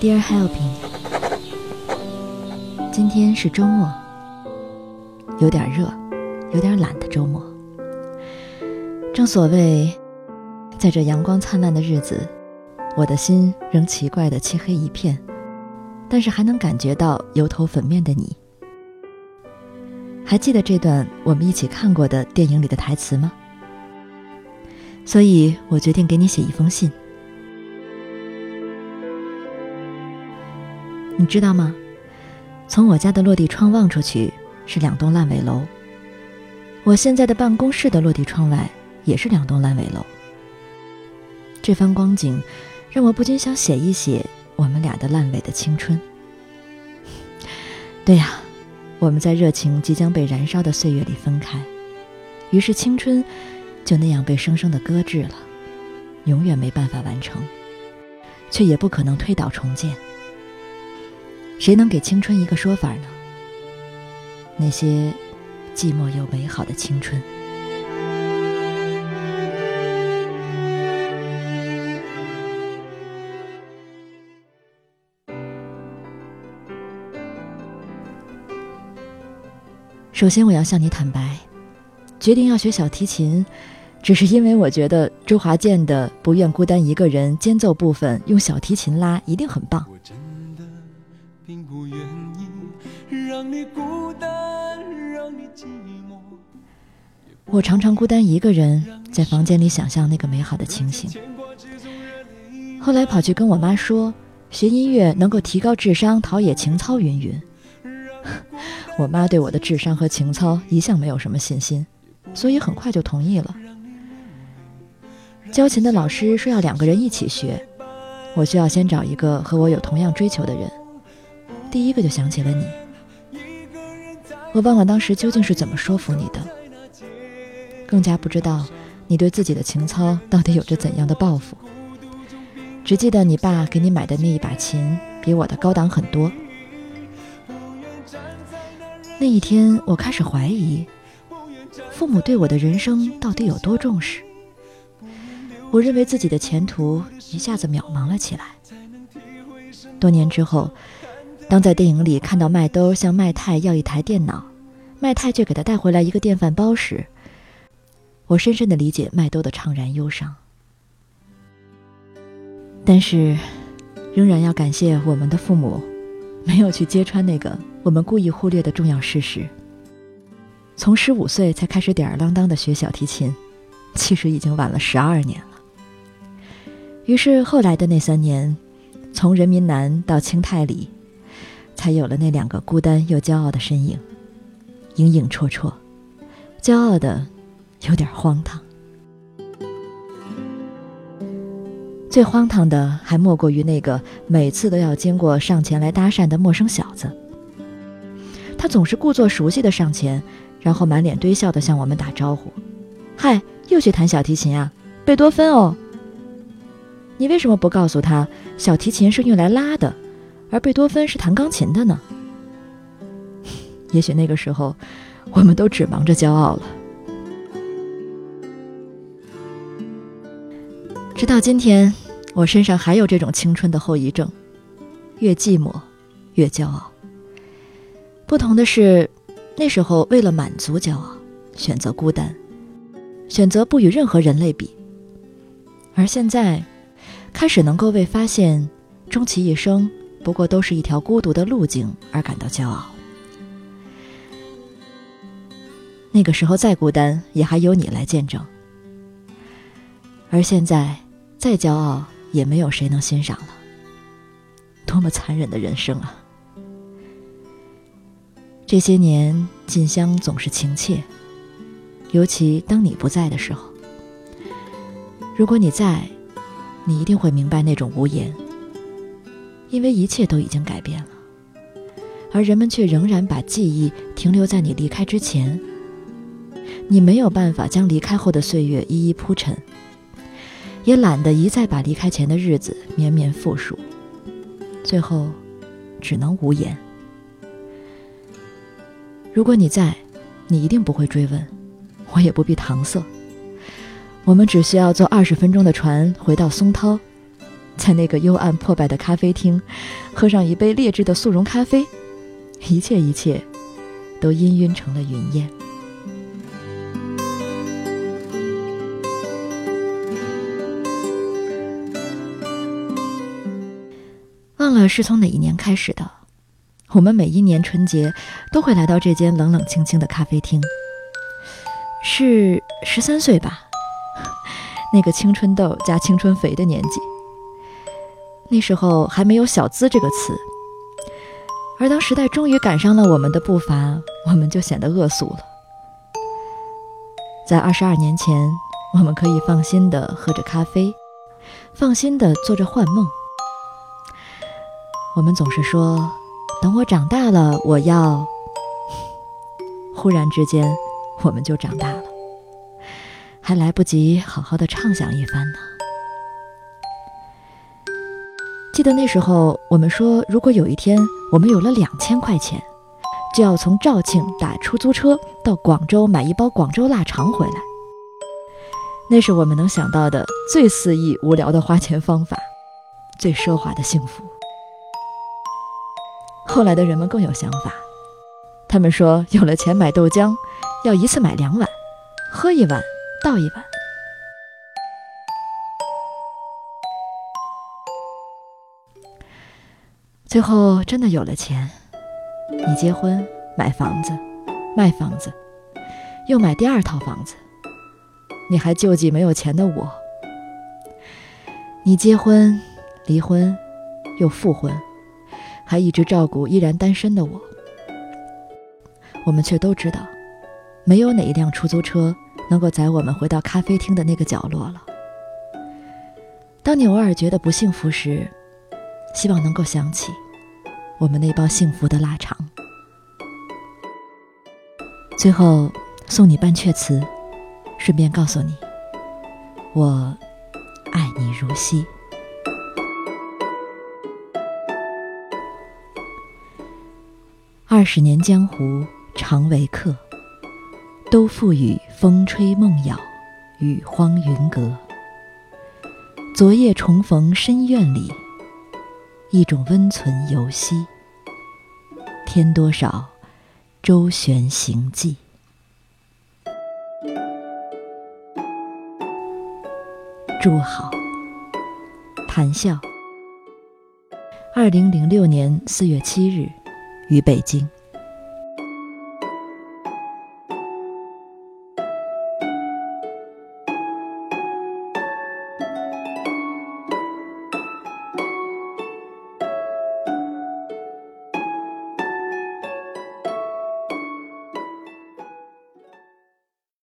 Dear Helping，今天是周末，有点热，有点懒的周末。正所谓，在这阳光灿烂的日子，我的心仍奇怪的漆黑一片，但是还能感觉到油头粉面的你。还记得这段我们一起看过的电影里的台词吗？所以我决定给你写一封信。你知道吗？从我家的落地窗望出去是两栋烂尾楼。我现在的办公室的落地窗外也是两栋烂尾楼。这番光景让我不禁想写一写我们俩的烂尾的青春。对呀，我们在热情即将被燃烧的岁月里分开，于是青春就那样被生生的搁置了，永远没办法完成，却也不可能推倒重建。谁能给青春一个说法呢？那些寂寞又美好的青春。首先，我要向你坦白，决定要学小提琴，只是因为我觉得周华健的《不愿孤单一个人》间奏部分用小提琴拉一定很棒。我常常孤单一个人在房间里想象那个美好的情形，后来跑去跟我妈说，学音乐能够提高智商、陶冶情操，云云。我妈对我的智商和情操一向没有什么信心，所以很快就同意了。教琴的老师说要两个人一起学，我需要先找一个和我有同样追求的人。第一个就想起了你，我忘了当时究竟是怎么说服你的。更加不知道你对自己的情操到底有着怎样的抱负。只记得你爸给你买的那一把琴比我的高档很多。那一天，我开始怀疑父母对我的人生到底有多重视。我认为自己的前途一下子渺茫了起来。多年之后，当在电影里看到麦兜向麦太要一台电脑，麦太却给他带回来一个电饭煲时，我深深的理解麦兜的怅然忧伤，但是，仍然要感谢我们的父母，没有去揭穿那个我们故意忽略的重要事实。从十五岁才开始吊儿郎当的学小提琴，其实已经晚了十二年了。于是后来的那三年，从人民南到清泰里，才有了那两个孤单又骄傲的身影，影影绰绰，骄傲的。有点荒唐，最荒唐的还莫过于那个每次都要经过上前来搭讪的陌生小子。他总是故作熟悉的上前，然后满脸堆笑的向我们打招呼：“嗨，又去弹小提琴啊？贝多芬哦。你为什么不告诉他，小提琴是用来拉的，而贝多芬是弹钢琴的呢？” 也许那个时候，我们都只忙着骄傲了。直到今天，我身上还有这种青春的后遗症，越寂寞，越骄傲。不同的是，那时候为了满足骄傲，选择孤单，选择不与任何人类比；而现在，开始能够为发现终其一生不过都是一条孤独的路径而感到骄傲。那个时候再孤单，也还有你来见证。而现在。再骄傲，也没有谁能欣赏了。多么残忍的人生啊！这些年，静香总是情切，尤其当你不在的时候。如果你在，你一定会明白那种无言，因为一切都已经改变了，而人们却仍然把记忆停留在你离开之前。你没有办法将离开后的岁月一一铺陈。也懒得一再把离开前的日子绵绵复述，最后只能无言。如果你在，你一定不会追问，我也不必搪塞。我们只需要坐二十分钟的船回到松涛，在那个幽暗破败的咖啡厅，喝上一杯劣质的速溶咖啡，一切一切，都氤氲成了云烟。忘了是从哪一年开始的，我们每一年春节都会来到这间冷冷清清的咖啡厅。是十三岁吧，那个青春痘加青春肥的年纪。那时候还没有“小资”这个词，而当时代终于赶上了我们的步伐，我们就显得恶俗了。在二十二年前，我们可以放心的喝着咖啡，放心的做着幻梦。我们总是说：“等我长大了，我要……”忽然之间，我们就长大了，还来不及好好的畅想一番呢。记得那时候，我们说，如果有一天我们有了两千块钱，就要从肇庆打出租车到广州买一包广州腊肠回来。那是我们能想到的最肆意、无聊的花钱方法，最奢华的幸福。后来的人们更有想法，他们说，有了钱买豆浆，要一次买两碗，喝一碗倒一碗。最后真的有了钱，你结婚、买房子、卖房子，又买第二套房子。你还救济没有钱的我。你结婚、离婚，又复婚，还一直照顾依然单身的我。我们却都知道，没有哪一辆出租车能够载我们回到咖啡厅的那个角落了。当你偶尔觉得不幸福时，希望能够想起我们那包幸福的腊肠。最后送你半阙词，顺便告诉你，我爱你如昔。二十年江湖常为客，都付与风吹梦咬，雨荒云隔。昨夜重逢深院里。一种温存游戏，添多少周旋行迹。祝好，谈笑。二零零六年四月七日，于北京。